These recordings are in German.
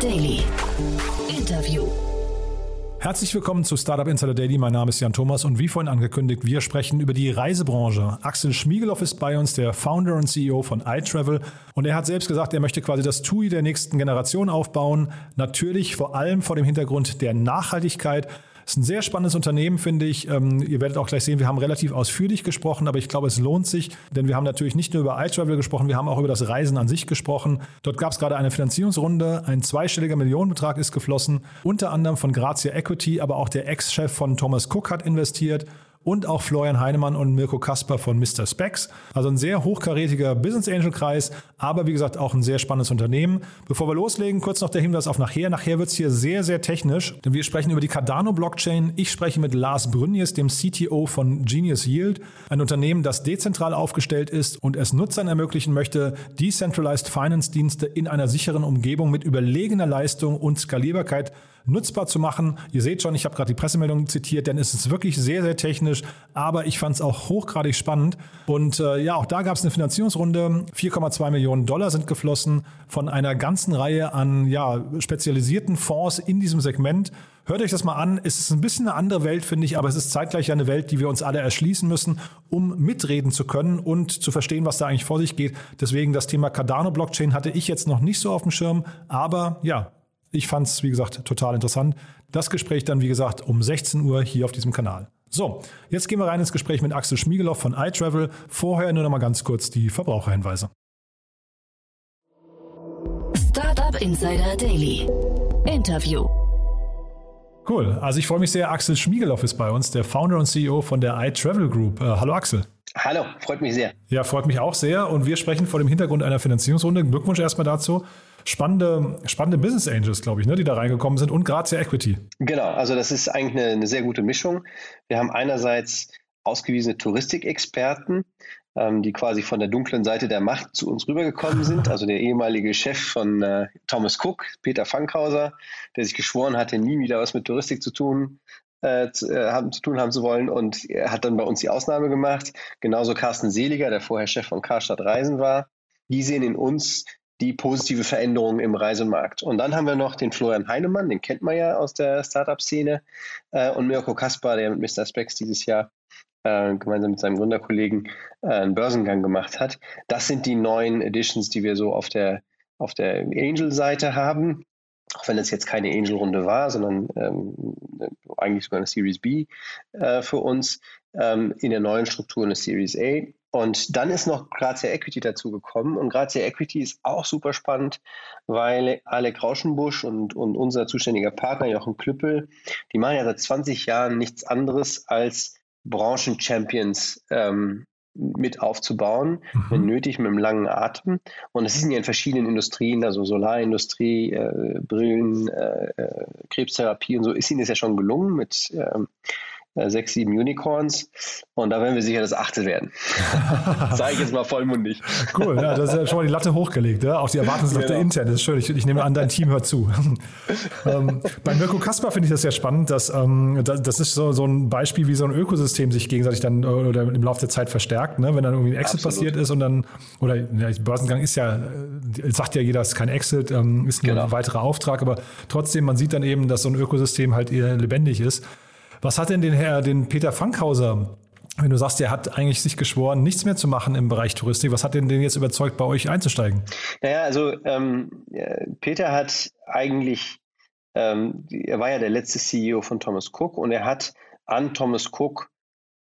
Daily. Interview. Herzlich willkommen zu Startup Insider Daily. Mein Name ist Jan Thomas und wie vorhin angekündigt, wir sprechen über die Reisebranche. Axel Schmiegeloff ist bei uns, der Founder und CEO von iTravel. Und er hat selbst gesagt, er möchte quasi das TUI der nächsten Generation aufbauen. Natürlich vor allem vor dem Hintergrund der Nachhaltigkeit. Ist ein sehr spannendes Unternehmen, finde ich. Ähm, ihr werdet auch gleich sehen, wir haben relativ ausführlich gesprochen, aber ich glaube, es lohnt sich, denn wir haben natürlich nicht nur über iTravel gesprochen, wir haben auch über das Reisen an sich gesprochen. Dort gab es gerade eine Finanzierungsrunde, ein zweistelliger Millionenbetrag ist geflossen, unter anderem von Grazia Equity, aber auch der Ex-Chef von Thomas Cook hat investiert und auch Florian Heinemann und Mirko Kasper von Mr. Specs. Also ein sehr hochkarätiger Business Angel Kreis, aber wie gesagt auch ein sehr spannendes Unternehmen. Bevor wir loslegen, kurz noch der Hinweis auf nachher. Nachher wird es hier sehr, sehr technisch, denn wir sprechen über die Cardano Blockchain. Ich spreche mit Lars Brünjes, dem CTO von Genius Yield, ein Unternehmen, das dezentral aufgestellt ist und es Nutzern ermöglichen möchte, Decentralized Finance Dienste in einer sicheren Umgebung mit überlegener Leistung und Skalierbarkeit nutzbar zu machen. Ihr seht schon, ich habe gerade die Pressemeldung zitiert, denn es ist wirklich sehr, sehr technisch, aber ich fand es auch hochgradig spannend. Und äh, ja, auch da gab es eine Finanzierungsrunde. 4,2 Millionen Dollar sind geflossen von einer ganzen Reihe an ja, spezialisierten Fonds in diesem Segment. Hört euch das mal an. Es ist ein bisschen eine andere Welt, finde ich, aber es ist zeitgleich eine Welt, die wir uns alle erschließen müssen, um mitreden zu können und zu verstehen, was da eigentlich vor sich geht. Deswegen das Thema Cardano Blockchain hatte ich jetzt noch nicht so auf dem Schirm, aber ja, ich fand es, wie gesagt, total interessant. Das Gespräch dann, wie gesagt, um 16 Uhr hier auf diesem Kanal. So, jetzt gehen wir rein ins Gespräch mit Axel Schmiegeloff von iTravel. Vorher nur noch mal ganz kurz die Verbraucherhinweise. Startup Insider Daily. Interview. Cool. Also ich freue mich sehr. Axel Schmiegeloff ist bei uns, der Founder und CEO von der iTravel Group. Äh, hallo Axel. Hallo, freut mich sehr. Ja, freut mich auch sehr. Und wir sprechen vor dem Hintergrund einer Finanzierungsrunde. Glückwunsch erstmal dazu spannende, spannende Business Angels, glaube ich, ne, die da reingekommen sind und Grazia Equity. Genau, also das ist eigentlich eine, eine sehr gute Mischung. Wir haben einerseits ausgewiesene Touristikexperten, ähm, die quasi von der dunklen Seite der Macht zu uns rübergekommen sind. Also der ehemalige Chef von äh, Thomas Cook, Peter Fankhauser, der sich geschworen hatte, nie wieder was mit Touristik zu tun, äh, zu, äh, haben, zu tun haben zu wollen und hat dann bei uns die Ausnahme gemacht. Genauso Carsten Seliger, der vorher Chef von Karstadt Reisen war. Die sehen in uns die positive Veränderung im Reisemarkt. Und dann haben wir noch den Florian Heinemann, den kennt man ja aus der Startup-Szene, äh, und Mirko Kaspar, der mit Mr. Specs dieses Jahr äh, gemeinsam mit seinem Gründerkollegen äh, einen Börsengang gemacht hat. Das sind die neuen Editions, die wir so auf der, auf der Angel-Seite haben. Auch wenn es jetzt keine Angel-Runde war, sondern ähm, eigentlich sogar eine Series B äh, für uns, ähm, in der neuen Struktur eine Series A. Und dann ist noch Grazia Equity dazugekommen. Und Grazia Equity ist auch super spannend, weil Alec Rauschenbusch und, und unser zuständiger Partner Jochen Klüppel, die machen ja seit 20 Jahren nichts anderes als Branchen-Champions ähm, mit aufzubauen, mhm. wenn nötig, mit einem langen Atem. Und es sind ja in verschiedenen Industrien, also Solarindustrie, äh, Brillen, äh, äh Krebstherapie und so, ist ihnen das ja schon gelungen mit ähm, äh, sechs, sieben Unicorns. Und da werden wir sicher das achte werden. Sage ich jetzt mal vollmundig. Cool, ja, das ist ja schon mal die Latte hochgelegt. Ja? Auch die Erwartungslatte genau. intern, das ist schön. Ich, ich, nehme an, dein Team hört zu. ähm, bei Mirko Kasper finde ich das sehr spannend. Dass, ähm, das, das, ist so, so ein Beispiel, wie so ein Ökosystem sich gegenseitig dann oder im Laufe der Zeit verstärkt. Ne? Wenn dann irgendwie ein Exit Absolut. passiert ist und dann, oder ja, Börsengang ist ja, äh, sagt ja jeder, es ist kein Exit, ähm, ist nur genau. ein weiterer Auftrag, aber trotzdem, man sieht dann eben, dass so ein Ökosystem halt eher lebendig ist. Was hat denn den Herr, den Peter Fankhauser wenn du sagst, der hat eigentlich sich geschworen, nichts mehr zu machen im Bereich Touristik, was hat denn den jetzt überzeugt, bei euch einzusteigen? Naja, also ähm, Peter hat eigentlich, ähm, er war ja der letzte CEO von Thomas Cook und er hat an Thomas Cook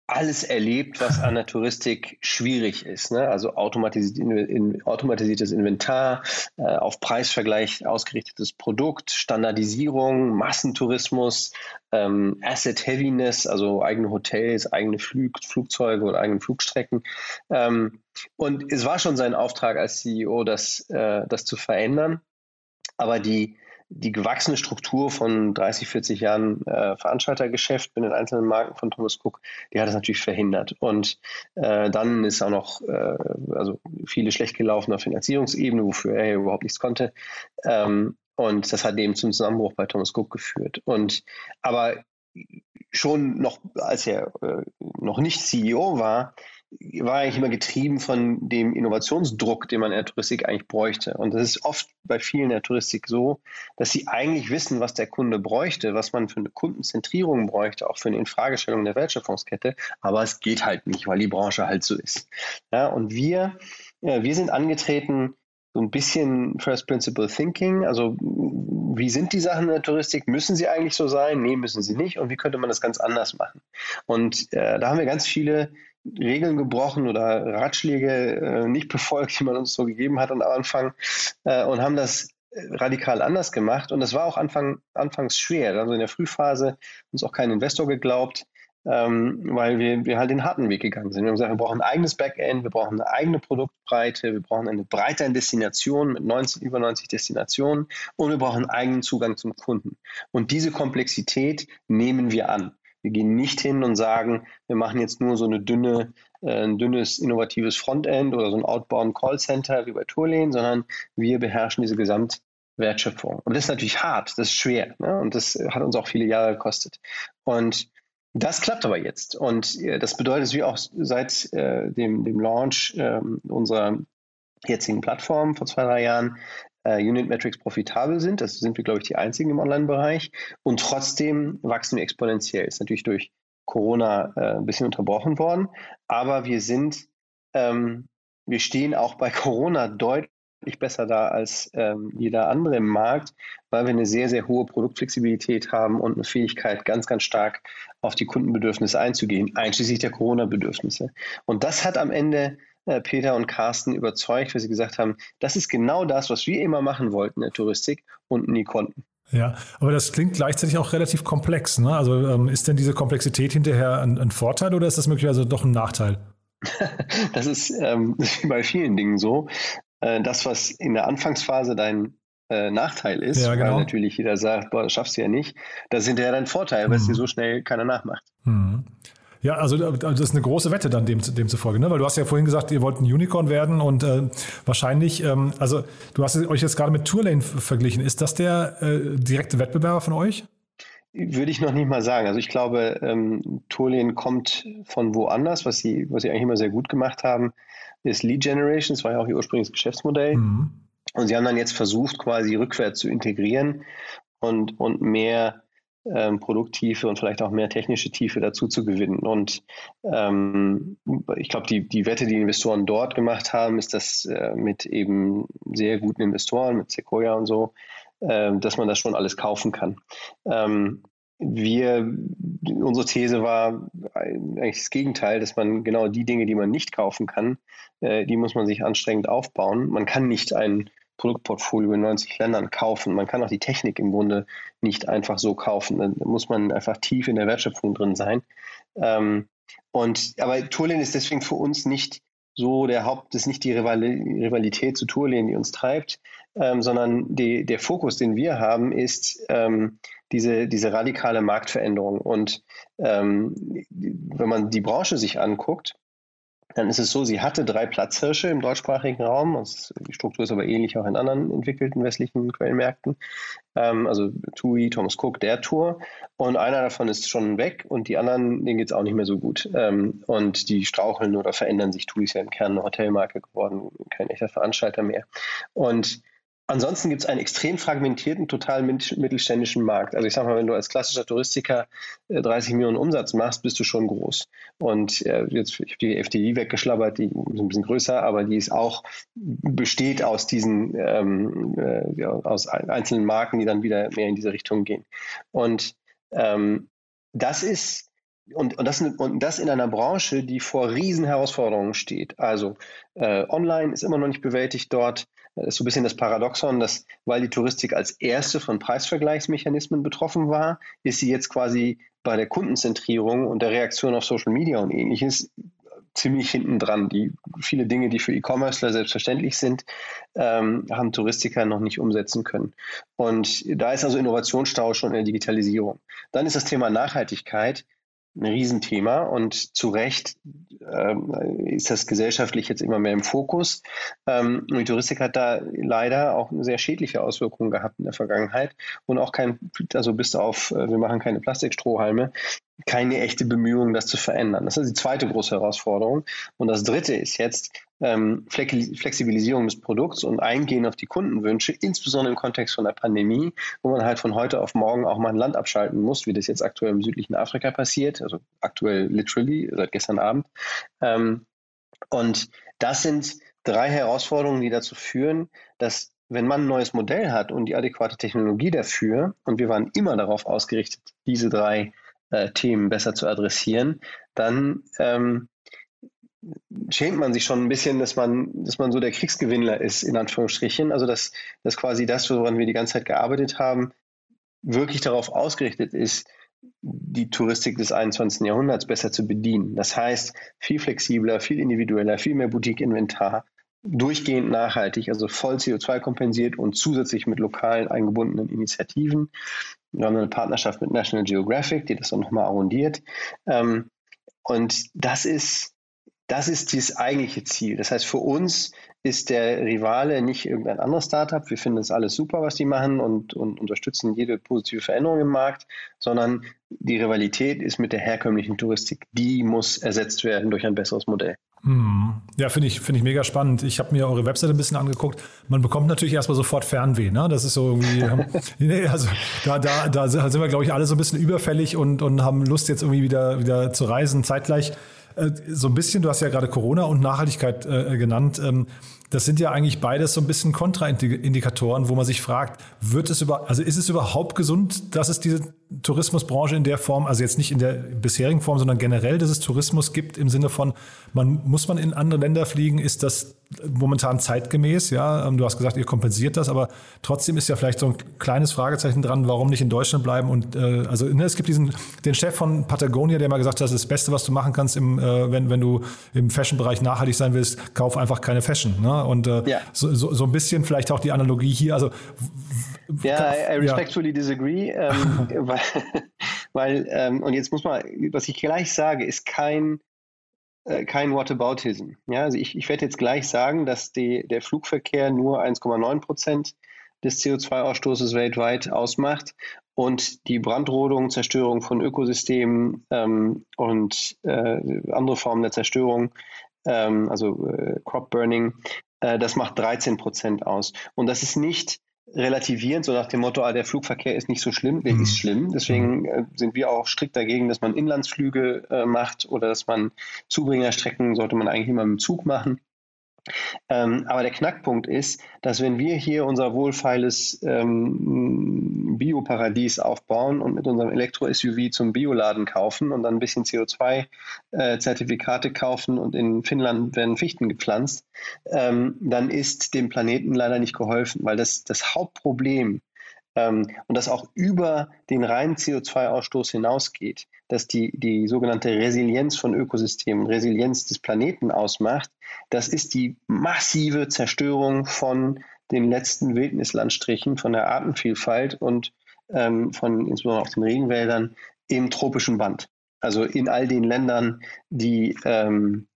alles erlebt, was an der Touristik schwierig ist. Ne? Also automatisiert, in, automatisiertes Inventar, äh, auf Preisvergleich ausgerichtetes Produkt, Standardisierung, Massentourismus, ähm, Asset Heaviness, also eigene Hotels, eigene Flug, Flugzeuge oder eigene Flugstrecken. Ähm, und es war schon sein Auftrag als CEO, das, äh, das zu verändern. Aber die, die gewachsene Struktur von 30, 40 Jahren äh, Veranstaltergeschäft mit den einzelnen Marken von Thomas Cook, die hat es natürlich verhindert. Und äh, dann ist auch noch äh, also viele schlecht gelaufen auf Finanzierungsebene, wofür er überhaupt nichts konnte. Ähm, und das hat eben zum Zusammenbruch bei Thomas Cook geführt. Und aber schon noch, als er äh, noch nicht CEO war, war eigentlich immer getrieben von dem Innovationsdruck, den man in der Touristik eigentlich bräuchte. Und das ist oft bei vielen in der Touristik so, dass sie eigentlich wissen, was der Kunde bräuchte, was man für eine Kundenzentrierung bräuchte, auch für eine Infragestellung der Wertschöpfungskette. Aber es geht halt nicht, weil die Branche halt so ist. Ja, und wir, ja, wir sind angetreten, so ein bisschen First Principle Thinking. Also wie sind die Sachen in der Touristik? Müssen sie eigentlich so sein? Nee, müssen sie nicht. Und wie könnte man das ganz anders machen? Und äh, da haben wir ganz viele Regeln gebrochen oder Ratschläge äh, nicht befolgt, die man uns so gegeben hat am Anfang äh, und haben das radikal anders gemacht. Und das war auch Anfang, anfangs schwer. Also in der Frühphase uns auch kein Investor geglaubt ähm, weil wir, wir halt den harten Weg gegangen sind. Wir haben gesagt, wir brauchen ein eigenes Backend, wir brauchen eine eigene Produktbreite, wir brauchen eine Breite an Destinationen mit 90, über 90 Destinationen und wir brauchen einen eigenen Zugang zum Kunden. Und diese Komplexität nehmen wir an. Wir gehen nicht hin und sagen, wir machen jetzt nur so eine dünne, äh, ein dünnes innovatives Frontend oder so ein outbound Callcenter wie bei Tourlane, sondern wir beherrschen diese Gesamtwertschöpfung. Und das ist natürlich hart, das ist schwer ne? und das hat uns auch viele Jahre gekostet. Und das klappt aber jetzt. Und äh, das bedeutet, dass wir auch seit äh, dem, dem Launch äh, unserer jetzigen Plattform vor zwei, drei Jahren äh, Unit Metrics profitabel sind. Das sind wir, glaube ich, die einzigen im Online-Bereich. Und trotzdem wachsen wir exponentiell. Ist natürlich durch Corona äh, ein bisschen unterbrochen worden. Aber wir sind, ähm, wir stehen auch bei Corona deutlich besser da als ähm, jeder andere im Markt, weil wir eine sehr, sehr hohe Produktflexibilität haben und eine Fähigkeit, ganz, ganz stark auf die Kundenbedürfnisse einzugehen, einschließlich der Corona-Bedürfnisse. Und das hat am Ende Peter und Carsten überzeugt, weil sie gesagt haben, das ist genau das, was wir immer machen wollten in der Touristik und nie konnten. Ja, aber das klingt gleichzeitig auch relativ komplex. Ne? Also ähm, ist denn diese Komplexität hinterher ein, ein Vorteil oder ist das möglicherweise doch ein Nachteil? das ist ähm, bei vielen Dingen so. Äh, das, was in der Anfangsphase dein äh, Nachteil ist, ja, genau. weil natürlich jeder sagt, boah, das schaffst du ja nicht, das ist hinterher dein Vorteil, weil es dir mhm. so schnell keiner nachmacht. Mhm. Ja, also das ist eine große Wette dann dem, demzufolge, ne? weil du hast ja vorhin gesagt, ihr wollt ein Unicorn werden und äh, wahrscheinlich, ähm, also du hast euch jetzt gerade mit Tourlane verglichen. Ist das der äh, direkte Wettbewerber von euch? Würde ich noch nicht mal sagen. Also ich glaube, ähm, Tourlane kommt von woanders, was sie, was sie eigentlich immer sehr gut gemacht haben ist Lead Generation, das war ja auch ihr ursprüngliches Geschäftsmodell. Mhm. Und sie haben dann jetzt versucht, quasi rückwärts zu integrieren und, und mehr ähm, Produkttiefe und vielleicht auch mehr technische Tiefe dazu zu gewinnen. Und ähm, ich glaube, die, die Wette, die Investoren dort gemacht haben, ist, dass äh, mit eben sehr guten Investoren, mit Sequoia und so, äh, dass man das schon alles kaufen kann. Ähm, wir, unsere These war eigentlich das Gegenteil, dass man genau die Dinge, die man nicht kaufen kann, äh, die muss man sich anstrengend aufbauen. Man kann nicht ein Produktportfolio in 90 Ländern kaufen. Man kann auch die Technik im Grunde nicht einfach so kaufen. Dann muss man einfach tief in der Wertschöpfung drin sein. Ähm, und, aber Tourlane ist deswegen für uns nicht so der Haupt, ist nicht die Rivalität zu Tourlane, die uns treibt, ähm, sondern die, der Fokus, den wir haben, ist, ähm, diese, diese radikale Marktveränderung. Und ähm, wenn man die Branche sich anguckt, dann ist es so, sie hatte drei Platzhirsche im deutschsprachigen Raum. Die Struktur ist aber ähnlich auch in anderen entwickelten westlichen Quellenmärkten. Ähm, also TUI, Thomas Cook, der Tour. Und einer davon ist schon weg und die anderen, denen geht es auch nicht mehr so gut. Ähm, und die straucheln oder verändern sich. TUI ist ja im Kern eine Hotelmarke geworden, kein echter Veranstalter mehr. Und Ansonsten gibt es einen extrem fragmentierten, total mittelständischen Markt. Also ich sage mal, wenn du als klassischer Touristiker 30 äh, Millionen Umsatz machst, bist du schon groß. Und äh, jetzt ich die FDI weggeschlabbert, die ist ein bisschen größer, aber die ist auch besteht aus diesen ähm, äh, aus einzelnen Marken, die dann wieder mehr in diese Richtung gehen. Und ähm, das ist und, und, das, und das in einer Branche, die vor riesen Herausforderungen steht. Also äh, online ist immer noch nicht bewältigt dort. Das ist so ein bisschen das Paradoxon, dass weil die Touristik als erste von Preisvergleichsmechanismen betroffen war, ist sie jetzt quasi bei der Kundenzentrierung und der Reaktion auf Social Media und ähnliches ziemlich hinten dran. Die viele Dinge, die für E-Commercer selbstverständlich sind, ähm, haben Touristiker noch nicht umsetzen können. Und da ist also Innovationsstau schon in der Digitalisierung. Dann ist das Thema Nachhaltigkeit ein Riesenthema und zu Recht ähm, ist das gesellschaftlich jetzt immer mehr im Fokus. Ähm, die Touristik hat da leider auch eine sehr schädliche Auswirkung gehabt in der Vergangenheit und auch kein, also bis auf, äh, wir machen keine Plastikstrohhalme, keine echte Bemühung, das zu verändern. Das ist die zweite große Herausforderung. Und das dritte ist jetzt ähm, Flexibilisierung des Produkts und Eingehen auf die Kundenwünsche, insbesondere im Kontext von der Pandemie, wo man halt von heute auf morgen auch mal ein Land abschalten muss, wie das jetzt aktuell im südlichen Afrika passiert, also aktuell literally seit gestern Abend. Ähm, und das sind drei Herausforderungen, die dazu führen, dass wenn man ein neues Modell hat und die adäquate Technologie dafür, und wir waren immer darauf ausgerichtet, diese drei äh, Themen besser zu adressieren, dann ähm, schämt man sich schon ein bisschen, dass man, dass man so der Kriegsgewinnler ist, in Anführungsstrichen. Also dass, dass quasi das, woran wir die ganze Zeit gearbeitet haben, wirklich darauf ausgerichtet ist, die Touristik des 21. Jahrhunderts besser zu bedienen. Das heißt, viel flexibler, viel individueller, viel mehr Boutique-Inventar, durchgehend nachhaltig, also voll CO2 kompensiert und zusätzlich mit lokalen eingebundenen Initiativen. Wir haben eine Partnerschaft mit National Geographic, die das dann nochmal arrondiert. Ähm, und das ist, das ist das eigentliche Ziel. Das heißt, für uns ist der Rivale nicht irgendein anderes Startup. Wir finden das alles super, was die machen und, und unterstützen jede positive Veränderung im Markt, sondern die Rivalität ist mit der herkömmlichen Touristik. Die muss ersetzt werden durch ein besseres Modell. Hm. Ja, finde ich, finde ich mega spannend. Ich habe mir eure Webseite ein bisschen angeguckt. Man bekommt natürlich erstmal sofort Fernweh, ne? Das ist so irgendwie, ähm, nee, also da, da, da sind wir, glaube ich, alle so ein bisschen überfällig und, und haben Lust, jetzt irgendwie wieder, wieder zu reisen. Zeitgleich äh, so ein bisschen, du hast ja gerade Corona und Nachhaltigkeit äh, genannt. Ähm, das sind ja eigentlich beides so ein bisschen Kontraindikatoren, wo man sich fragt, wird es über, also ist es überhaupt gesund, dass es diese Tourismusbranche in der Form, also jetzt nicht in der bisherigen Form, sondern generell, dass es Tourismus gibt im Sinne von, man muss man in andere Länder fliegen, ist das momentan zeitgemäß, ja. Ähm, du hast gesagt, ihr kompensiert das, aber trotzdem ist ja vielleicht so ein kleines Fragezeichen dran, warum nicht in Deutschland bleiben und äh, also ne, es gibt diesen den Chef von Patagonia, der mal gesagt hat, das ist das Beste, was du machen kannst, im, äh, wenn wenn du im Fashion-Bereich nachhaltig sein willst, kauf einfach keine Fashion. Ne? Und äh, ja. so, so, so ein bisschen vielleicht auch die Analogie hier. Also ja, I, I respectfully ja. disagree, ähm, weil, weil ähm, und jetzt muss man, was ich gleich sage, ist kein äh, kein Whataboutism. Ja, also ich, ich werde jetzt gleich sagen, dass die, der Flugverkehr nur 1,9 Prozent des CO2-Ausstoßes weltweit ausmacht und die Brandrodung, Zerstörung von Ökosystemen ähm, und äh, andere Formen der Zerstörung, ähm, also äh, Crop Burning, das macht 13 Prozent aus. Und das ist nicht relativierend, so nach dem Motto, ah, der Flugverkehr ist nicht so schlimm, der mhm. ist schlimm. Deswegen mhm. äh, sind wir auch strikt dagegen, dass man Inlandsflüge äh, macht oder dass man Zubringerstrecken sollte man eigentlich immer mit dem Zug machen. Ähm, aber der Knackpunkt ist, dass wenn wir hier unser wohlfeiles ähm, Bioparadies aufbauen und mit unserem Elektro-SUV zum Bioladen kaufen und dann ein bisschen CO2-Zertifikate äh, kaufen und in Finnland werden Fichten gepflanzt, ähm, dann ist dem Planeten leider nicht geholfen, weil das, das Hauptproblem ähm, und das auch über den reinen CO2-Ausstoß hinausgeht, dass die, die sogenannte Resilienz von Ökosystemen, Resilienz des Planeten ausmacht, das ist die massive Zerstörung von den letzten Wildnislandstrichen, von der Artenvielfalt und ähm, von insbesondere auch den Regenwäldern im tropischen Band. Also in all den Ländern, die, ähm,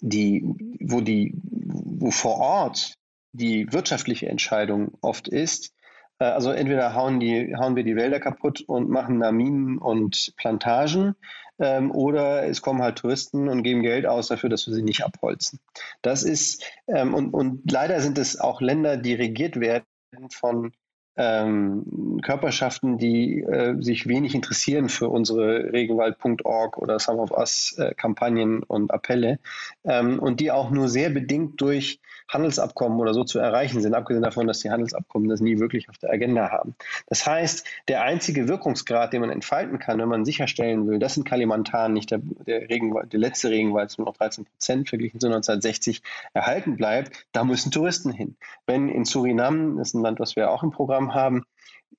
die, wo die, wo vor Ort die wirtschaftliche Entscheidung oft ist, also entweder hauen, die, hauen wir die Wälder kaputt und machen da Minen und Plantagen ähm, oder es kommen halt Touristen und geben Geld aus dafür, dass wir sie nicht abholzen. Das ist, ähm, und, und leider sind es auch Länder, die regiert werden von ähm, Körperschaften, die äh, sich wenig interessieren für unsere Regenwald.org oder Some of Us äh, Kampagnen und Appelle ähm, und die auch nur sehr bedingt durch Handelsabkommen oder so zu erreichen sind, abgesehen davon, dass die Handelsabkommen das nie wirklich auf der Agenda haben. Das heißt, der einzige Wirkungsgrad, den man entfalten kann, wenn man sicherstellen will, dass in Kalimantan nicht der, der, Regenwald, der letzte Regenwald nur noch 13 Prozent verglichen zu 1960 erhalten bleibt, da müssen Touristen hin. Wenn in Suriname, das ist ein Land, was wir auch im Programm haben,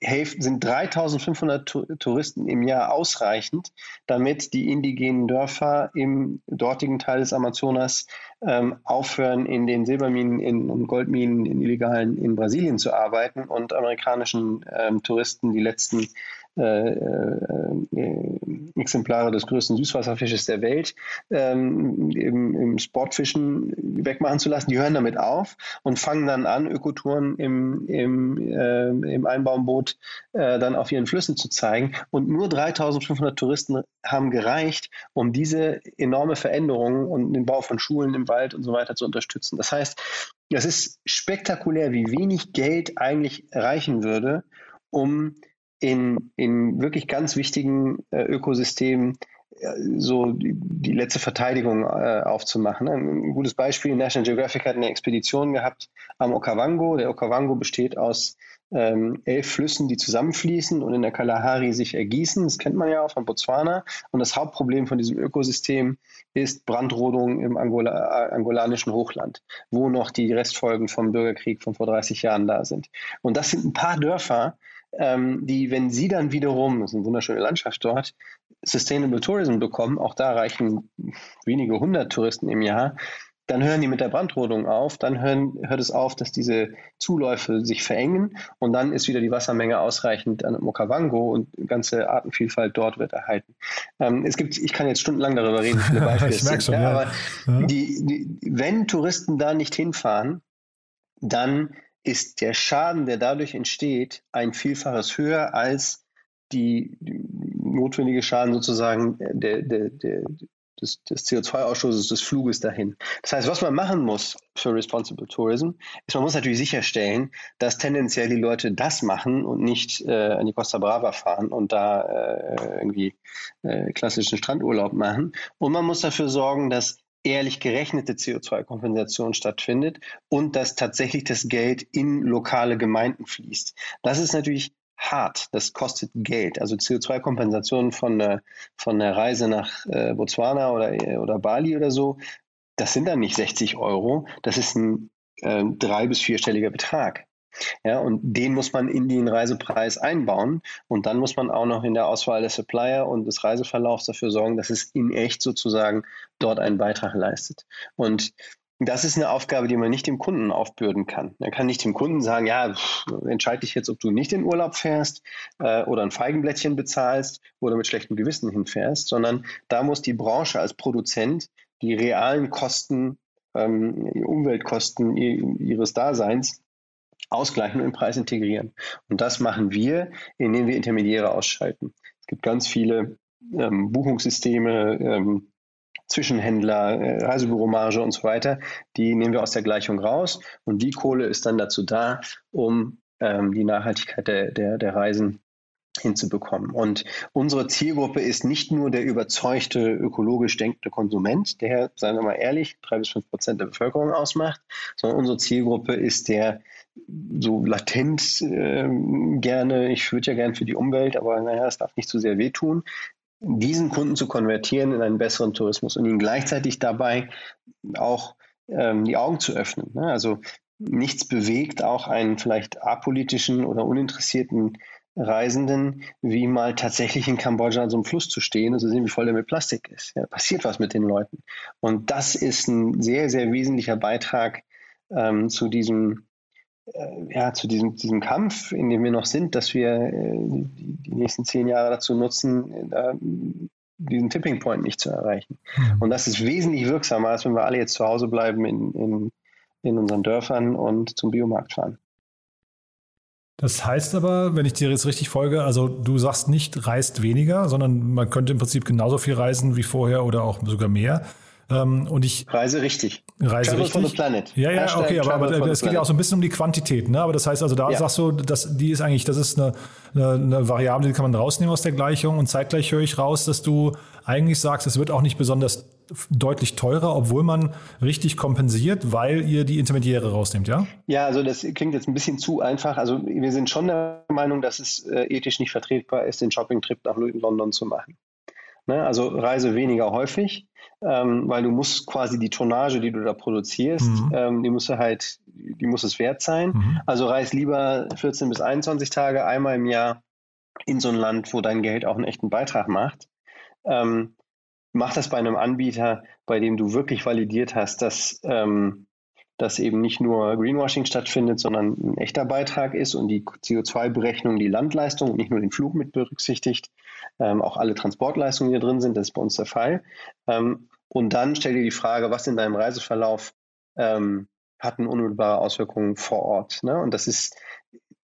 sind 3500 Touristen im Jahr ausreichend, damit die indigenen Dörfer im dortigen Teil des Amazonas ähm, aufhören, in den Silberminen in, und Goldminen in illegalen in Brasilien zu arbeiten und amerikanischen ähm, Touristen die letzten äh, äh, Exemplare des größten Süßwasserfisches der Welt ähm, im, im, Sportfischen wegmachen zu lassen. Die hören damit auf und fangen dann an, Ökotouren im, im, äh, im Einbaumboot äh, dann auf ihren Flüssen zu zeigen. Und nur 3500 Touristen haben gereicht, um diese enorme Veränderung und den Bau von Schulen im Wald und so weiter zu unterstützen. Das heißt, das ist spektakulär, wie wenig Geld eigentlich reichen würde, um in, in wirklich ganz wichtigen äh, Ökosystemen äh, so die, die, letzte Verteidigung äh, aufzumachen. Ein gutes Beispiel, National Geographic hat eine Expedition gehabt am Okavango. Der Okavango besteht aus ähm, elf Flüssen, die zusammenfließen und in der Kalahari sich ergießen. Das kennt man ja auch von Botswana. Und das Hauptproblem von diesem Ökosystem ist Brandrodung im Angola, äh, angolanischen Hochland, wo noch die Restfolgen vom Bürgerkrieg von vor 30 Jahren da sind. Und das sind ein paar Dörfer, ähm, die, wenn sie dann wiederum, das ist eine wunderschöne Landschaft dort, Sustainable Tourism bekommen, auch da reichen wenige hundert Touristen im Jahr, dann hören die mit der Brandrodung auf, dann hören, hört es auf, dass diese Zuläufe sich verengen und dann ist wieder die Wassermenge ausreichend an Okavango und die ganze Artenvielfalt dort wird erhalten. Ähm, es gibt, ich kann jetzt stundenlang darüber reden, viele Beispiele. ich merke schon, ja, aber ja. Die, die, wenn Touristen da nicht hinfahren, dann ist der Schaden, der dadurch entsteht, ein Vielfaches höher als die, notwendige Schaden sozusagen der, der, der, des, des CO2-Ausstoßes des Fluges dahin. Das heißt, was man machen muss für Responsible Tourism, ist, man muss natürlich sicherstellen, dass tendenziell die Leute das machen und nicht äh, an die Costa Brava fahren und da äh, irgendwie äh, klassischen Strandurlaub machen. Und man muss dafür sorgen, dass ehrlich gerechnete CO2-Kompensation stattfindet und dass tatsächlich das Geld in lokale Gemeinden fließt. Das ist natürlich hart, das kostet Geld. Also CO2-Kompensation von der, von der Reise nach äh, Botswana oder, oder Bali oder so, das sind dann nicht 60 Euro, das ist ein äh, drei- bis vierstelliger Betrag. Ja, und den muss man in den Reisepreis einbauen. Und dann muss man auch noch in der Auswahl der Supplier und des Reiseverlaufs dafür sorgen, dass es in echt sozusagen dort einen Beitrag leistet. Und das ist eine Aufgabe, die man nicht dem Kunden aufbürden kann. Man kann nicht dem Kunden sagen, ja, entscheide dich jetzt, ob du nicht in Urlaub fährst äh, oder ein Feigenblättchen bezahlst oder mit schlechtem Gewissen hinfährst, sondern da muss die Branche als Produzent die realen Kosten, ähm, Umweltkosten ihres Daseins ausgleichen und im Preis integrieren. Und das machen wir, indem wir Intermediäre ausschalten. Es gibt ganz viele ähm, Buchungssysteme, ähm, Zwischenhändler, äh, Reisebüromarge und so weiter, die nehmen wir aus der Gleichung raus und die Kohle ist dann dazu da, um ähm, die Nachhaltigkeit der, der, der Reisen hinzubekommen. Und unsere Zielgruppe ist nicht nur der überzeugte ökologisch denkende Konsument, der, seien wir mal ehrlich, drei bis fünf Prozent der Bevölkerung ausmacht, sondern unsere Zielgruppe ist der so latent äh, gerne, ich würde ja gern für die Umwelt, aber naja, es darf nicht zu sehr wehtun, diesen Kunden zu konvertieren in einen besseren Tourismus und ihnen gleichzeitig dabei auch ähm, die Augen zu öffnen. Ne? Also nichts bewegt auch einen vielleicht apolitischen oder uninteressierten Reisenden, wie mal tatsächlich in Kambodscha an so einem Fluss zu stehen und zu sehen, wie voll der mit Plastik ist. Ja, passiert was mit den Leuten. Und das ist ein sehr, sehr wesentlicher Beitrag ähm, zu diesem ja, zu diesem, diesem Kampf, in dem wir noch sind, dass wir äh, die, die, nächsten zehn Jahre dazu nutzen, äh, diesen Tipping Point nicht zu erreichen. Mhm. Und das ist wesentlich wirksamer, als wenn wir alle jetzt zu Hause bleiben in, in, in unseren Dörfern und zum Biomarkt fahren. Das heißt aber, wenn ich dir jetzt richtig folge, also du sagst nicht, reist weniger, sondern man könnte im Prinzip genauso viel reisen wie vorher oder auch sogar mehr. Ähm, und ich reise richtig. Reise Travel richtig. Planet. Ja, ja, Hashtag okay, aber, aber es geht ja auch so ein bisschen um die Quantität. Ne? Aber das heißt also, da ja. sagst du, dass die ist eigentlich, das ist eine, eine, eine, Variable, die kann man rausnehmen aus der Gleichung. Und zeitgleich höre ich raus, dass du eigentlich sagst, es wird auch nicht besonders deutlich teurer, obwohl man richtig kompensiert, weil ihr die Intermediäre rausnehmt, ja? Ja, also das klingt jetzt ein bisschen zu einfach. Also wir sind schon der Meinung, dass es äh, ethisch nicht vertretbar ist, den Shopping-Trip nach London zu machen. Ne? Also reise weniger häufig, ähm, weil du musst quasi die Tonnage, die du da produzierst, mhm. ähm, die muss halt, die muss es wert sein. Mhm. Also reis lieber 14 bis 21 Tage einmal im Jahr in so ein Land, wo dein Geld auch einen echten Beitrag macht. Ähm, mach das bei einem Anbieter, bei dem du wirklich validiert hast, dass ähm, dass eben nicht nur Greenwashing stattfindet, sondern ein echter Beitrag ist und die CO2-Berechnung die Landleistung und nicht nur den Flug mit berücksichtigt, ähm, auch alle Transportleistungen, die drin sind, das ist bei uns der Fall. Ähm, und dann stell dir die Frage, was in deinem Reiseverlauf ähm, hat eine unmittelbare Auswirkung vor Ort. Ne? Und das ist,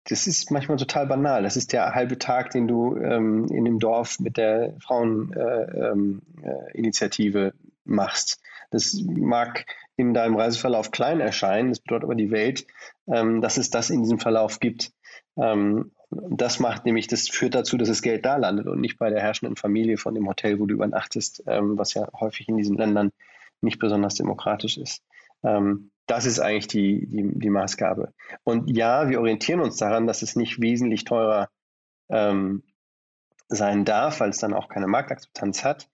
das ist manchmal total banal. Das ist der halbe Tag, den du ähm, in dem Dorf mit der Fraueninitiative äh, ähm, äh, machst. Das mag in deinem Reiseverlauf klein erscheinen, das bedeutet aber die Welt, ähm, dass es das in diesem Verlauf gibt. Ähm, das macht nämlich, das führt dazu, dass das Geld da landet und nicht bei der herrschenden Familie von dem Hotel, wo du übernachtest, ähm, was ja häufig in diesen Ländern nicht besonders demokratisch ist. Ähm, das ist eigentlich die, die, die, Maßgabe. Und ja, wir orientieren uns daran, dass es nicht wesentlich teurer ähm, sein darf, weil es dann auch keine Marktakzeptanz hat.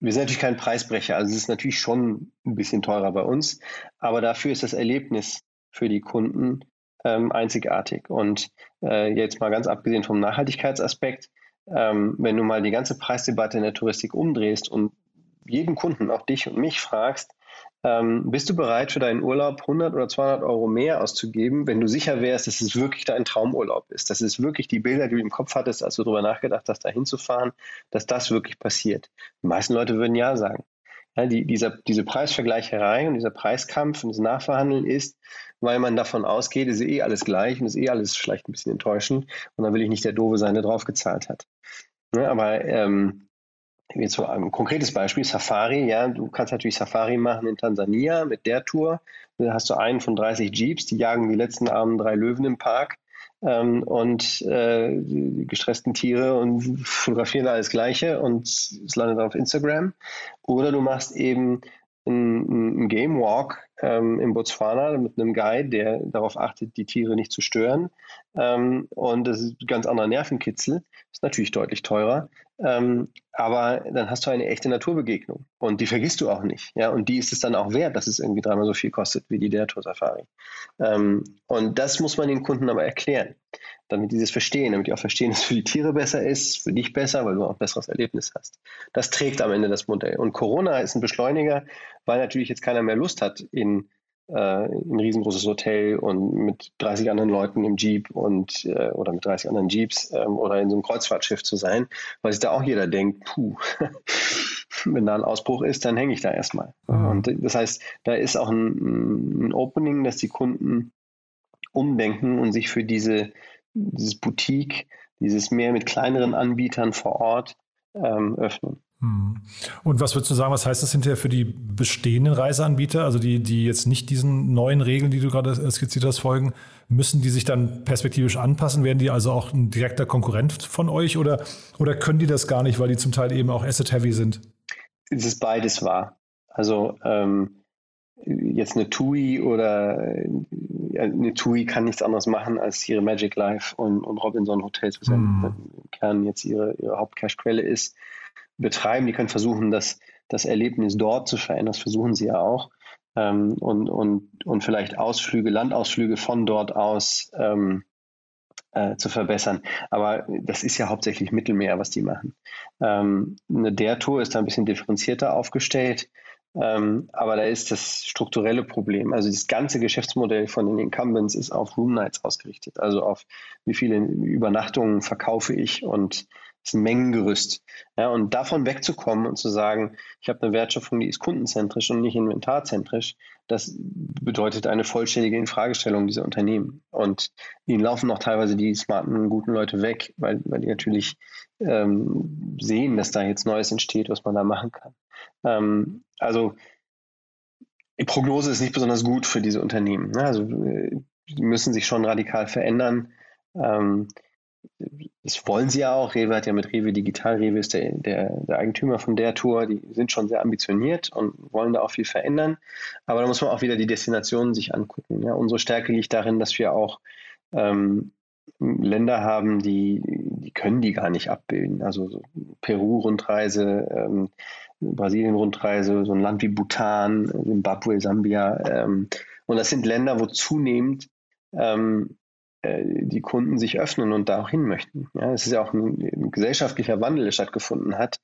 Wir sind natürlich kein Preisbrecher, also es ist natürlich schon ein bisschen teurer bei uns, aber dafür ist das Erlebnis für die Kunden ähm, einzigartig. Und äh, jetzt mal ganz abgesehen vom Nachhaltigkeitsaspekt, ähm, wenn du mal die ganze Preisdebatte in der Touristik umdrehst und jeden Kunden, auch dich und mich fragst, ähm, bist du bereit für deinen Urlaub 100 oder 200 Euro mehr auszugeben, wenn du sicher wärst, dass es wirklich dein Traumurlaub ist, dass es wirklich die Bilder, die du im Kopf hattest, als du darüber nachgedacht hast, da hinzufahren, dass das wirklich passiert? Die meisten Leute würden ja sagen. Ja, die, dieser, diese Preisvergleicherei und dieser Preiskampf und das Nachverhandeln ist, weil man davon ausgeht, ist eh alles gleich und ist eh alles vielleicht ein bisschen enttäuschend und dann will ich nicht der Doofe sein, der draufgezahlt hat. Ja, aber ähm, Jetzt so ein konkretes Beispiel, Safari, ja, du kannst natürlich Safari machen in Tansania mit der Tour. Da hast du einen von 30 Jeeps, die jagen die letzten armen drei Löwen im Park ähm, und äh, die gestressten Tiere und fotografieren alles Gleiche und es landet auf Instagram. Oder du machst eben einen Game Walk ähm, in Botswana mit einem Guide, der darauf achtet, die Tiere nicht zu stören. Ähm, und das ist ein ganz anderer Nervenkitzel. Ist natürlich deutlich teurer. Ähm, aber dann hast du eine echte Naturbegegnung und die vergisst du auch nicht. Ja? Und die ist es dann auch wert, dass es irgendwie dreimal so viel kostet wie die der Tour Safari. Ähm, und das muss man den Kunden aber erklären, damit die das verstehen, damit die auch verstehen, dass es für die Tiere besser ist, für dich besser, weil du auch ein besseres Erlebnis hast. Das trägt am Ende das Modell. Und Corona ist ein Beschleuniger, weil natürlich jetzt keiner mehr Lust hat, in äh, ein riesengroßes Hotel und mit 30 anderen Leuten im Jeep und äh, oder mit 30 anderen Jeeps ähm, oder in so einem Kreuzfahrtschiff zu sein, weil sich da auch jeder denkt, puh, wenn da ein Ausbruch ist, dann hänge ich da erstmal. Mhm. Und das heißt, da ist auch ein, ein Opening, dass die Kunden umdenken und sich für diese, dieses Boutique, dieses mehr mit kleineren Anbietern vor Ort ähm, öffnen. Hm. Und was würdest du sagen, was heißt das hinterher für die bestehenden Reiseanbieter, also die, die jetzt nicht diesen neuen Regeln, die du gerade skizziert hast, folgen, müssen die sich dann perspektivisch anpassen? Werden die also auch ein direkter Konkurrent von euch oder, oder können die das gar nicht, weil die zum Teil eben auch asset-heavy sind? Es ist beides wahr. Also ähm, jetzt eine TUI oder eine TUI kann nichts anderes machen, als ihre Magic Life und, und Robinson Hotels, was mm. im Kern jetzt ihre, ihre Hauptcashquelle ist betreiben, die können versuchen, das, das Erlebnis dort zu verändern. Das versuchen sie ja auch. Ähm, und, und, und vielleicht Ausflüge, Landausflüge von dort aus ähm, äh, zu verbessern. Aber das ist ja hauptsächlich Mittelmeer, was die machen. Ähm, eine der Tour ist da ein bisschen differenzierter aufgestellt. Ähm, aber da ist das strukturelle Problem. Also das ganze Geschäftsmodell von den Incumbents ist auf Room Nights ausgerichtet. Also auf wie viele Übernachtungen verkaufe ich und ist ein Mengengerüst. Ja, und davon wegzukommen und zu sagen, ich habe eine Wertschöpfung, die ist kundenzentrisch und nicht inventarzentrisch, das bedeutet eine vollständige Infragestellung dieser Unternehmen. Und ihnen laufen auch teilweise die smarten, guten Leute weg, weil, weil die natürlich ähm, sehen, dass da jetzt Neues entsteht, was man da machen kann. Ähm, also die Prognose ist nicht besonders gut für diese Unternehmen. Ne? Also äh, die müssen sich schon radikal verändern. Ähm, das wollen sie ja auch. Rewe hat ja mit Rewe Digital, Rewe ist der, der, der, Eigentümer von der Tour, die sind schon sehr ambitioniert und wollen da auch viel verändern. Aber da muss man auch wieder die Destinationen sich angucken. Ja. Unsere Stärke liegt darin, dass wir auch ähm, Länder haben, die, die können die gar nicht abbilden. Also so Peru-Rundreise, ähm, Brasilien-Rundreise, so ein Land wie Bhutan, Zimbabwe, Sambia. Ähm, und das sind Länder, wo zunehmend ähm, äh, die Kunden sich öffnen und da auch hin möchten. Ja, es ist ja auch ein, ein gesellschaftlicher Wandel, der stattgefunden hat,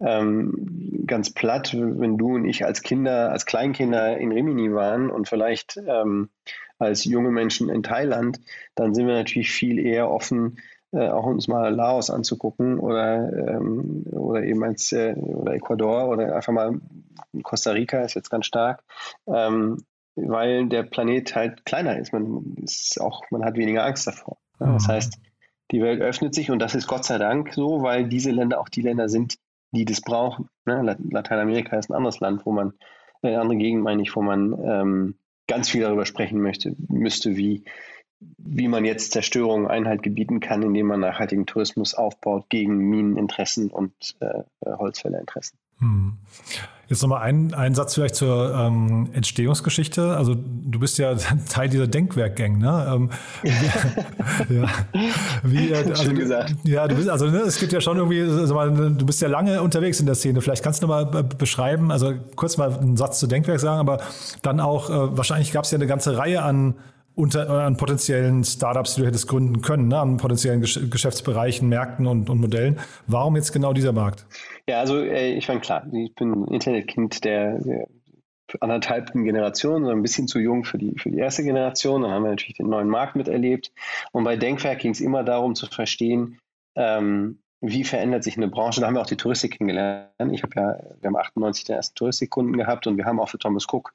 ähm, ganz platt, wenn du und ich als Kinder, als Kleinkinder in Rimini waren und vielleicht ähm, als junge Menschen in Thailand, dann sind wir natürlich viel eher offen, äh, auch uns mal Laos anzugucken oder, ähm, oder eben als äh, oder Ecuador oder einfach mal Costa Rica ist jetzt ganz stark, ähm, weil der Planet halt kleiner ist. Man ist auch, man hat weniger Angst davor. Mhm. Das heißt, die Welt öffnet sich und das ist Gott sei Dank so, weil diese Länder auch die Länder sind, die das brauchen. Ne? Lateinamerika ist ein anderes Land, wo man, äh, eine andere Gegend meine ich, wo man ähm, ganz viel darüber sprechen möchte, müsste, wie, wie man jetzt Zerstörung Einhalt gebieten kann, indem man nachhaltigen Tourismus aufbaut gegen Mineninteressen und äh, Holzfällerinteressen. Hm. Jetzt nochmal ein, ein Satz vielleicht zur ähm, Entstehungsgeschichte. Also du bist ja Teil dieser Denkwerkgang, ne? Ähm, wie, ja, wie, äh, also, Schön gesagt. Ja, du bist, also ne, es gibt ja schon irgendwie, also, du bist ja lange unterwegs in der Szene. Vielleicht kannst du mal beschreiben, also kurz mal einen Satz zu Denkwerk sagen, aber dann auch, äh, wahrscheinlich gab es ja eine ganze Reihe an unter, äh, an potenziellen Startups, die du hättest gründen können, ne? an potenziellen Gesch Geschäftsbereichen, Märkten und, und, Modellen. Warum jetzt genau dieser Markt? Ja, also äh, ich meine, klar, ich bin Internetkind der, der anderthalbten Generation, so ein bisschen zu jung für die, für die erste Generation. Dann haben wir natürlich den neuen Markt miterlebt. Und bei Denkwerk ging es immer darum zu verstehen, ähm, wie verändert sich eine Branche? Da haben wir auch die Touristik kennengelernt. Ich habe ja, wir haben 98 der ersten Touristikkunden gehabt und wir haben auch für Thomas Cook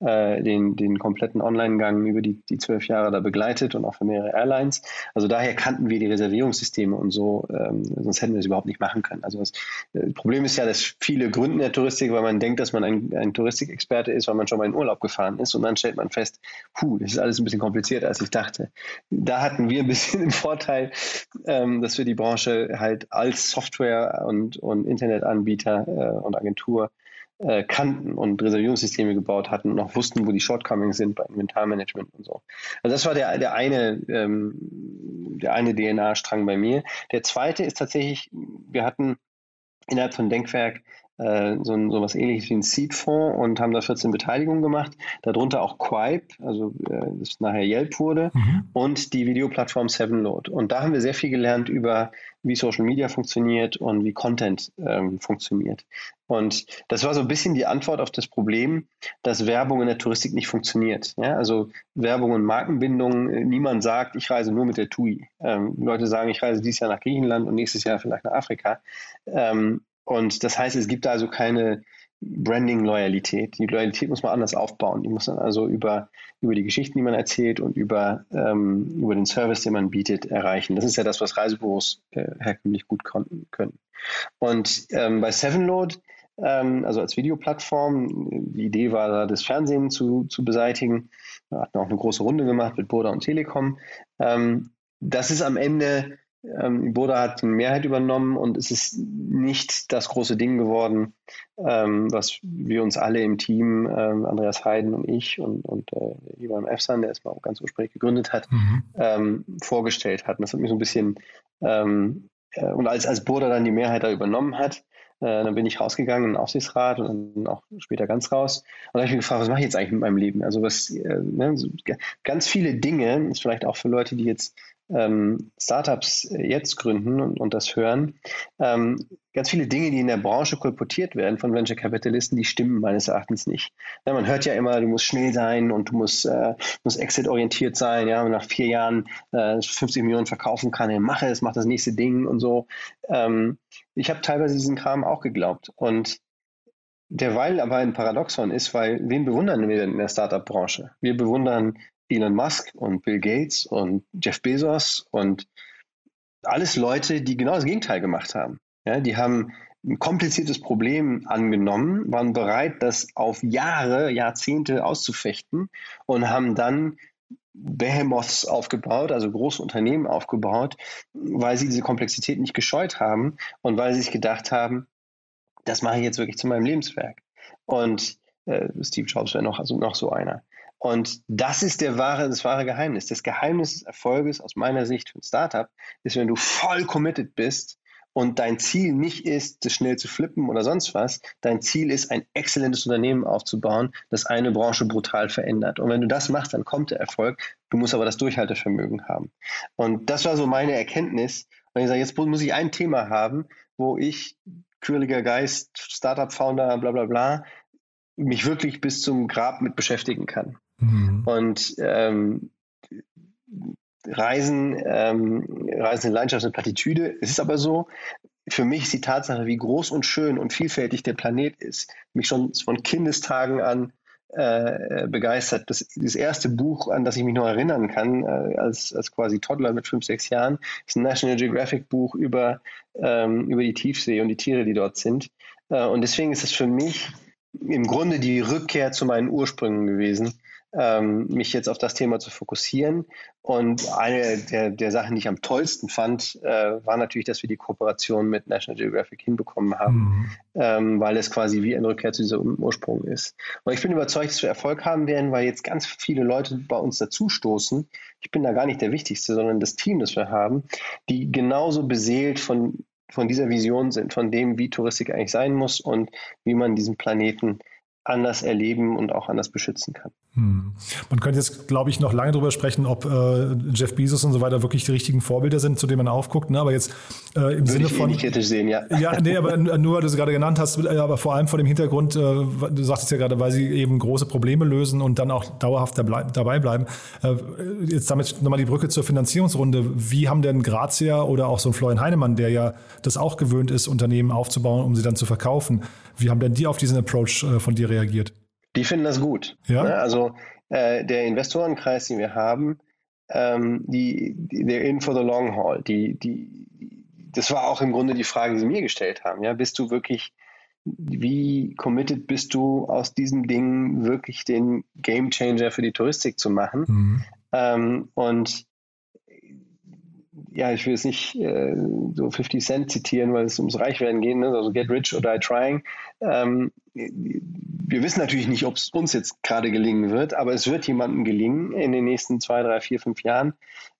äh, den, den kompletten Online-Gang über die, die zwölf Jahre da begleitet und auch für mehrere Airlines. Also daher kannten wir die Reservierungssysteme und so, ähm, sonst hätten wir es überhaupt nicht machen können. Also das äh, Problem ist ja, dass viele gründen der Touristik, weil man denkt, dass man ein, ein Touristikexperte ist, weil man schon mal in Urlaub gefahren ist und dann stellt man fest, puh, das ist alles ein bisschen komplizierter, als ich dachte. Da hatten wir ein bisschen den Vorteil, ähm, dass wir die Branche halt als Software und, und Internetanbieter äh, und Agentur äh, kannten und Reservierungssysteme gebaut hatten und auch wussten, wo die Shortcomings sind bei Inventarmanagement und so. Also das war der, der eine, ähm, der eine DNA-Strang bei mir. Der zweite ist tatsächlich, wir hatten innerhalb von Denkwerk äh, so, ein, so was ähnliches wie ein Seed-Fonds und haben da 14 Beteiligungen gemacht. Darunter auch Quipe, also äh, das nachher Yelp wurde, mhm. und die Videoplattform Sevenload. Und da haben wir sehr viel gelernt über, wie Social Media funktioniert und wie Content ähm, funktioniert. Und das war so ein bisschen die Antwort auf das Problem, dass Werbung in der Touristik nicht funktioniert. Ja? Also Werbung und Markenbindung, äh, niemand sagt, ich reise nur mit der TUI. Ähm, Leute sagen, ich reise dieses Jahr nach Griechenland und nächstes Jahr vielleicht nach Afrika. Ähm, und das heißt, es gibt da also keine Branding-Loyalität. Die Loyalität muss man anders aufbauen. Die muss man also über, über die Geschichten, die man erzählt und über, ähm, über den Service, den man bietet, erreichen. Das ist ja das, was Reisebüros äh, herkömmlich gut konnten, können. Und ähm, bei Sevenload, ähm, also als Videoplattform, die Idee war da, das Fernsehen zu, zu beseitigen. Wir hatten auch eine große Runde gemacht mit Boda und Telekom. Ähm, das ist am Ende ähm, Boda hat eine Mehrheit übernommen und es ist nicht das große Ding geworden, ähm, was wir uns alle im Team, ähm, Andreas Heiden und ich und, und äh, Ivan Efsan, der es mal ganz ursprünglich gegründet hat, mhm. ähm, vorgestellt hatten. Das hat mich so ein bisschen, ähm, äh, und als, als Boda dann die Mehrheit da übernommen hat, äh, dann bin ich rausgegangen in den Aufsichtsrat und dann auch später ganz raus. Und dann habe ich mich gefragt, was mache ich jetzt eigentlich mit meinem Leben? Also was, äh, ne, so, ganz viele Dinge, ist vielleicht auch für Leute, die jetzt ähm, Startups jetzt gründen und, und das hören, ähm, ganz viele Dinge, die in der Branche kolportiert werden von Venture Capitalisten, die stimmen meines Erachtens nicht. Ja, man hört ja immer, du musst schnell sein und du musst, äh, musst exit-orientiert sein. Ja, und nach vier Jahren äh, 50 Millionen verkaufen kann, dann mache es, mach das nächste Ding und so. Ähm, ich habe teilweise diesen Kram auch geglaubt und derweil aber ein Paradoxon ist, weil wen bewundern wir denn in der Startup-Branche? Wir bewundern Elon Musk und Bill Gates und Jeff Bezos und alles Leute, die genau das Gegenteil gemacht haben. Ja, die haben ein kompliziertes Problem angenommen, waren bereit, das auf Jahre, Jahrzehnte auszufechten und haben dann Behemoths aufgebaut, also große Unternehmen aufgebaut, weil sie diese Komplexität nicht gescheut haben und weil sie sich gedacht haben, das mache ich jetzt wirklich zu meinem Lebenswerk. Und äh, Steve Jobs wäre noch, also noch so einer. Und das ist der wahre, das wahre Geheimnis. Das Geheimnis des Erfolges aus meiner Sicht für ein Startup ist, wenn du voll committed bist und dein Ziel nicht ist, das schnell zu flippen oder sonst was. Dein Ziel ist, ein exzellentes Unternehmen aufzubauen, das eine Branche brutal verändert. Und wenn du das machst, dann kommt der Erfolg. Du musst aber das Durchhaltevermögen haben. Und das war so meine Erkenntnis. Und ich sage, jetzt muss ich ein Thema haben, wo ich quirliger Geist, Startup-Founder, bla bla bla, mich wirklich bis zum Grab mit beschäftigen kann. Mhm. Und ähm, Reisen, ähm, Reisen in Leidenschaft und Plattitüde. Es ist aber so, für mich ist die Tatsache, wie groß und schön und vielfältig der Planet ist, mich schon von Kindestagen an äh, begeistert. Das, das erste Buch, an das ich mich noch erinnern kann, äh, als, als quasi Toddler mit fünf, sechs Jahren, ist ein National Geographic Buch über, ähm, über die Tiefsee und die Tiere, die dort sind. Äh, und deswegen ist es für mich im Grunde die Rückkehr zu meinen Ursprüngen gewesen ähm, mich jetzt auf das Thema zu fokussieren. Und eine der, der Sachen, die ich am tollsten fand, äh, war natürlich, dass wir die Kooperation mit National Geographic hinbekommen haben, mhm. ähm, weil es quasi wie eine Rückkehr zu diesem Ursprung ist. Und ich bin überzeugt, dass wir Erfolg haben werden, weil jetzt ganz viele Leute bei uns dazustoßen. Ich bin da gar nicht der Wichtigste, sondern das Team, das wir haben, die genauso beseelt von von dieser Vision sind, von dem, wie Touristik eigentlich sein muss und wie man diesen Planeten anders erleben und auch anders beschützen kann. Hm. Man könnte jetzt, glaube ich, noch lange darüber sprechen, ob äh, Jeff Bezos und so weiter wirklich die richtigen Vorbilder sind, zu denen man aufguckt. Ne? Aber jetzt äh, im Würde Sinne ich von. Eh kritisch sehen, ja. Ja, nee, aber nur, weil du sie gerade genannt hast, äh, aber vor allem vor dem Hintergrund, äh, du sagtest ja gerade, weil sie eben große Probleme lösen und dann auch dauerhaft dabei bleiben. Äh, jetzt damit nochmal die Brücke zur Finanzierungsrunde. Wie haben denn Grazia oder auch so ein Florian Heinemann, der ja das auch gewöhnt ist, Unternehmen aufzubauen, um sie dann zu verkaufen, wie haben denn die auf diesen Approach äh, von dir reagiert? Die finden das gut. Ja? Ne? Also äh, der Investorenkreis, den wir haben, ähm, die, die, they're in for the long haul. Die, die, das war auch im Grunde die Frage, die sie mir gestellt haben. Ja, bist du wirklich, wie committed bist du aus diesem Ding wirklich den Game Changer für die Touristik zu machen? Mhm. Ähm, und ja, ich will es nicht äh, so 50 Cent zitieren, weil es ums Reichwerden geht, ne? also get rich or die trying. Ähm, wir wissen natürlich nicht, ob es uns jetzt gerade gelingen wird, aber es wird jemandem gelingen, in den nächsten zwei, drei, vier, fünf Jahren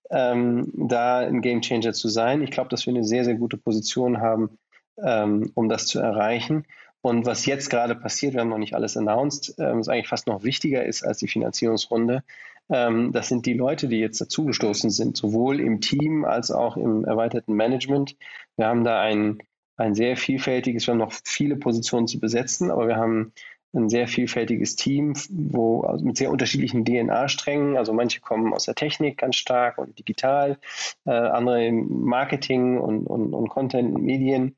ähm, da ein Game Changer zu sein. Ich glaube, dass wir eine sehr, sehr gute Position haben, ähm, um das zu erreichen. Und was jetzt gerade passiert, wir haben noch nicht alles announced, ähm, was eigentlich fast noch wichtiger ist als die Finanzierungsrunde, das sind die Leute, die jetzt dazugestoßen sind, sowohl im Team als auch im erweiterten Management. Wir haben da ein, ein sehr vielfältiges, wir haben noch viele Positionen zu besetzen, aber wir haben ein sehr vielfältiges Team, wo also mit sehr unterschiedlichen DNA-Strängen. Also manche kommen aus der Technik ganz stark und digital, äh, andere im Marketing und, und, und Content und Medien.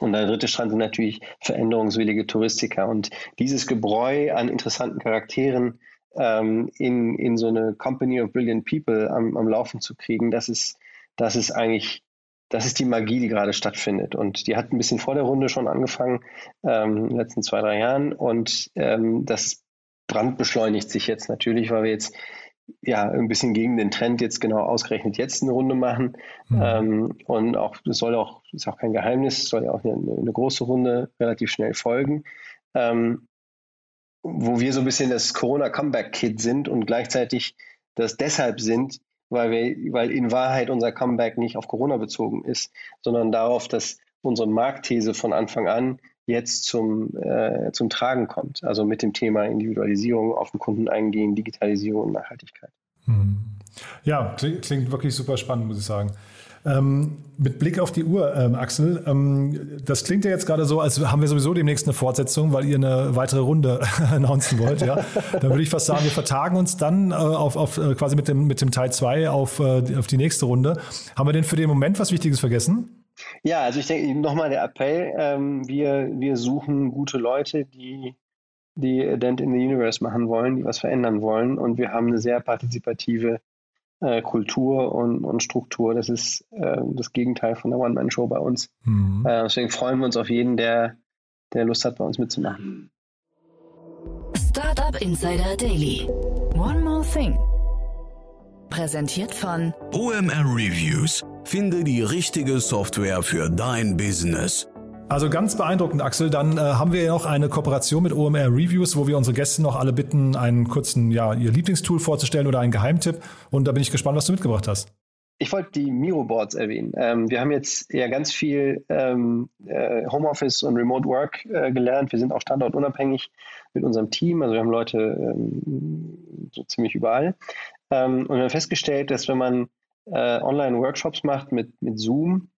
Und der dritte Strand sind natürlich veränderungswillige Touristiker. Und dieses Gebräu an interessanten Charakteren ähm, in, in so eine Company of Brilliant People am, am Laufen zu kriegen, das ist, das ist eigentlich das ist die Magie, die gerade stattfindet. Und die hat ein bisschen vor der Runde schon angefangen, ähm, in den letzten zwei, drei Jahren. Und ähm, das brandbeschleunigt sich jetzt natürlich, weil wir jetzt ja ein bisschen gegen den Trend jetzt genau ausgerechnet jetzt eine Runde machen. Mhm. Ähm, und auch, das soll auch, ist auch kein Geheimnis, soll ja auch eine, eine große Runde relativ schnell folgen. Ähm, wo wir so ein bisschen das Corona-Comeback-Kit sind und gleichzeitig das deshalb sind, weil, wir, weil in Wahrheit unser Comeback nicht auf Corona bezogen ist, sondern darauf, dass unsere Marktthese von Anfang an jetzt zum, äh, zum Tragen kommt. Also mit dem Thema Individualisierung, auf den Kunden eingehen, Digitalisierung und Nachhaltigkeit. Hm. Ja, klingt wirklich super spannend, muss ich sagen. Ähm, mit Blick auf die Uhr, ähm, Axel, ähm, das klingt ja jetzt gerade so, als haben wir sowieso demnächst eine Fortsetzung, weil ihr eine weitere Runde announcen wollt. Ja? Dann würde ich fast sagen, wir vertagen uns dann äh, auf, auf äh, quasi mit dem, mit dem Teil 2 auf, äh, auf die nächste Runde. Haben wir denn für den Moment was Wichtiges vergessen? Ja, also ich denke, nochmal der Appell, ähm, wir, wir suchen gute Leute, die die Dent in the Universe machen wollen, die was verändern wollen. Und wir haben eine sehr partizipative äh, Kultur und, und, Struktur. Das ist äh, das Gegenteil von der One-Man-Show bei uns. Mhm. Äh, deswegen freuen wir uns auf jeden, der, der Lust hat, bei uns mitzumachen. Startup Insider Daily. One more thing. Präsentiert von OMR Reviews. Finde die richtige Software für dein Business. Also ganz beeindruckend, Axel. Dann äh, haben wir ja noch eine Kooperation mit OMR Reviews, wo wir unsere Gäste noch alle bitten, einen kurzen, ja, ihr Lieblingstool vorzustellen oder einen Geheimtipp. Und da bin ich gespannt, was du mitgebracht hast. Ich wollte die Miro-Boards erwähnen. Ähm, wir haben jetzt ja ganz viel ähm, äh, Homeoffice und Remote Work äh, gelernt. Wir sind auch standortunabhängig mit unserem Team. Also wir haben Leute ähm, so ziemlich überall. Ähm, und wir haben festgestellt, dass wenn man äh, Online-Workshops macht mit, mit Zoom,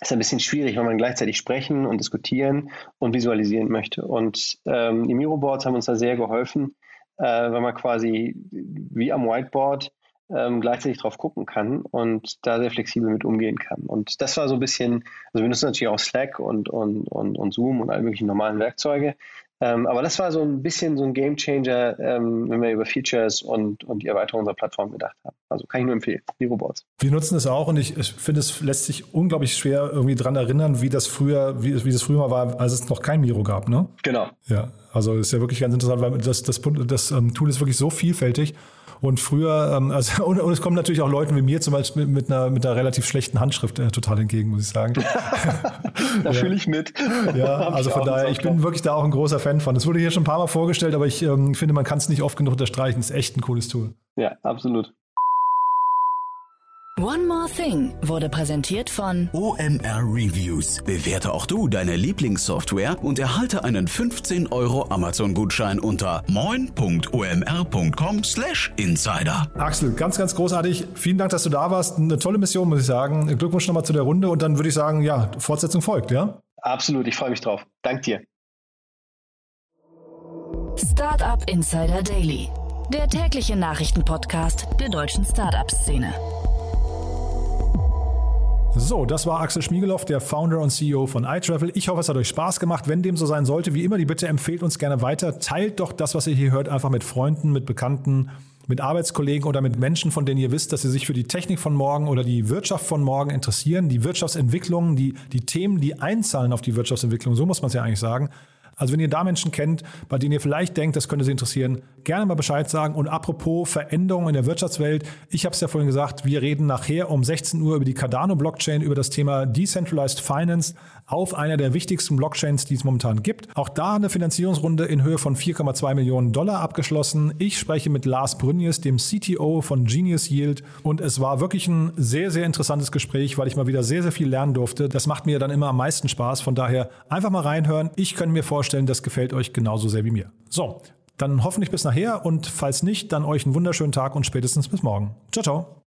ist ein bisschen schwierig, wenn man gleichzeitig sprechen und diskutieren und visualisieren möchte. Und ähm, die Miro-Boards haben uns da sehr geholfen, äh, wenn man quasi wie am Whiteboard ähm, gleichzeitig drauf gucken kann und da sehr flexibel mit umgehen kann. Und das war so ein bisschen, also wir nutzen natürlich auch Slack und, und, und, und Zoom und alle möglichen normalen Werkzeuge. Ähm, aber das war so ein bisschen so ein Game Changer, ähm, wenn wir über Features und, und die Erweiterung unserer Plattform gedacht haben. Also kann ich nur empfehlen, die Robots. Wir nutzen es auch und ich, ich finde, es lässt sich unglaublich schwer irgendwie dran erinnern, wie das früher, wie, wie das früher mal war, als es noch kein Miro gab, ne? Genau. Ja, also ist ja wirklich ganz interessant, weil das, das, das, das um, Tool ist wirklich so vielfältig und früher, ähm, also, und, und, es kommen natürlich auch Leuten wie mir zum Beispiel mit, mit einer, mit einer relativ schlechten Handschrift äh, total entgegen, muss ich sagen. da fühle ich mit. Ja, also von daher, ich bin wirklich da auch ein großer Fan von. Es wurde hier schon ein paar Mal vorgestellt, aber ich ähm, finde, man kann es nicht oft genug unterstreichen. Es ist echt ein cooles Tool. Ja, absolut. One More Thing wurde präsentiert von OMR Reviews. Bewerte auch du deine Lieblingssoftware und erhalte einen 15 Euro Amazon-Gutschein unter moin.omr.com/insider. Axel, ganz, ganz großartig. Vielen Dank, dass du da warst. Eine tolle Mission, muss ich sagen. Glückwunsch nochmal zu der Runde und dann würde ich sagen, ja, Fortsetzung folgt, ja? Absolut, ich freue mich drauf. Dank dir. Startup Insider Daily, der tägliche Nachrichtenpodcast der deutschen Startup-Szene. So, das war Axel Schmiegeloff, der Founder und CEO von iTravel. Ich hoffe, es hat euch Spaß gemacht. Wenn dem so sein sollte, wie immer die Bitte, empfehlt uns gerne weiter. Teilt doch das, was ihr hier hört, einfach mit Freunden, mit Bekannten, mit Arbeitskollegen oder mit Menschen, von denen ihr wisst, dass sie sich für die Technik von morgen oder die Wirtschaft von morgen interessieren, die Wirtschaftsentwicklung, die, die Themen, die einzahlen auf die Wirtschaftsentwicklung, so muss man es ja eigentlich sagen. Also wenn ihr da Menschen kennt, bei denen ihr vielleicht denkt, das könnte sie interessieren, gerne mal Bescheid sagen. Und apropos Veränderungen in der Wirtschaftswelt, ich habe es ja vorhin gesagt, wir reden nachher um 16 Uhr über die Cardano-Blockchain, über das Thema Decentralized Finance auf einer der wichtigsten Blockchains, die es momentan gibt. Auch da eine Finanzierungsrunde in Höhe von 4,2 Millionen Dollar abgeschlossen. Ich spreche mit Lars Brünjes, dem CTO von Genius Yield. Und es war wirklich ein sehr, sehr interessantes Gespräch, weil ich mal wieder sehr, sehr viel lernen durfte. Das macht mir dann immer am meisten Spaß. Von daher einfach mal reinhören. Ich kann mir vorstellen, das gefällt euch genauso sehr wie mir. So, dann hoffentlich bis nachher und falls nicht, dann euch einen wunderschönen Tag und spätestens bis morgen. Ciao, ciao.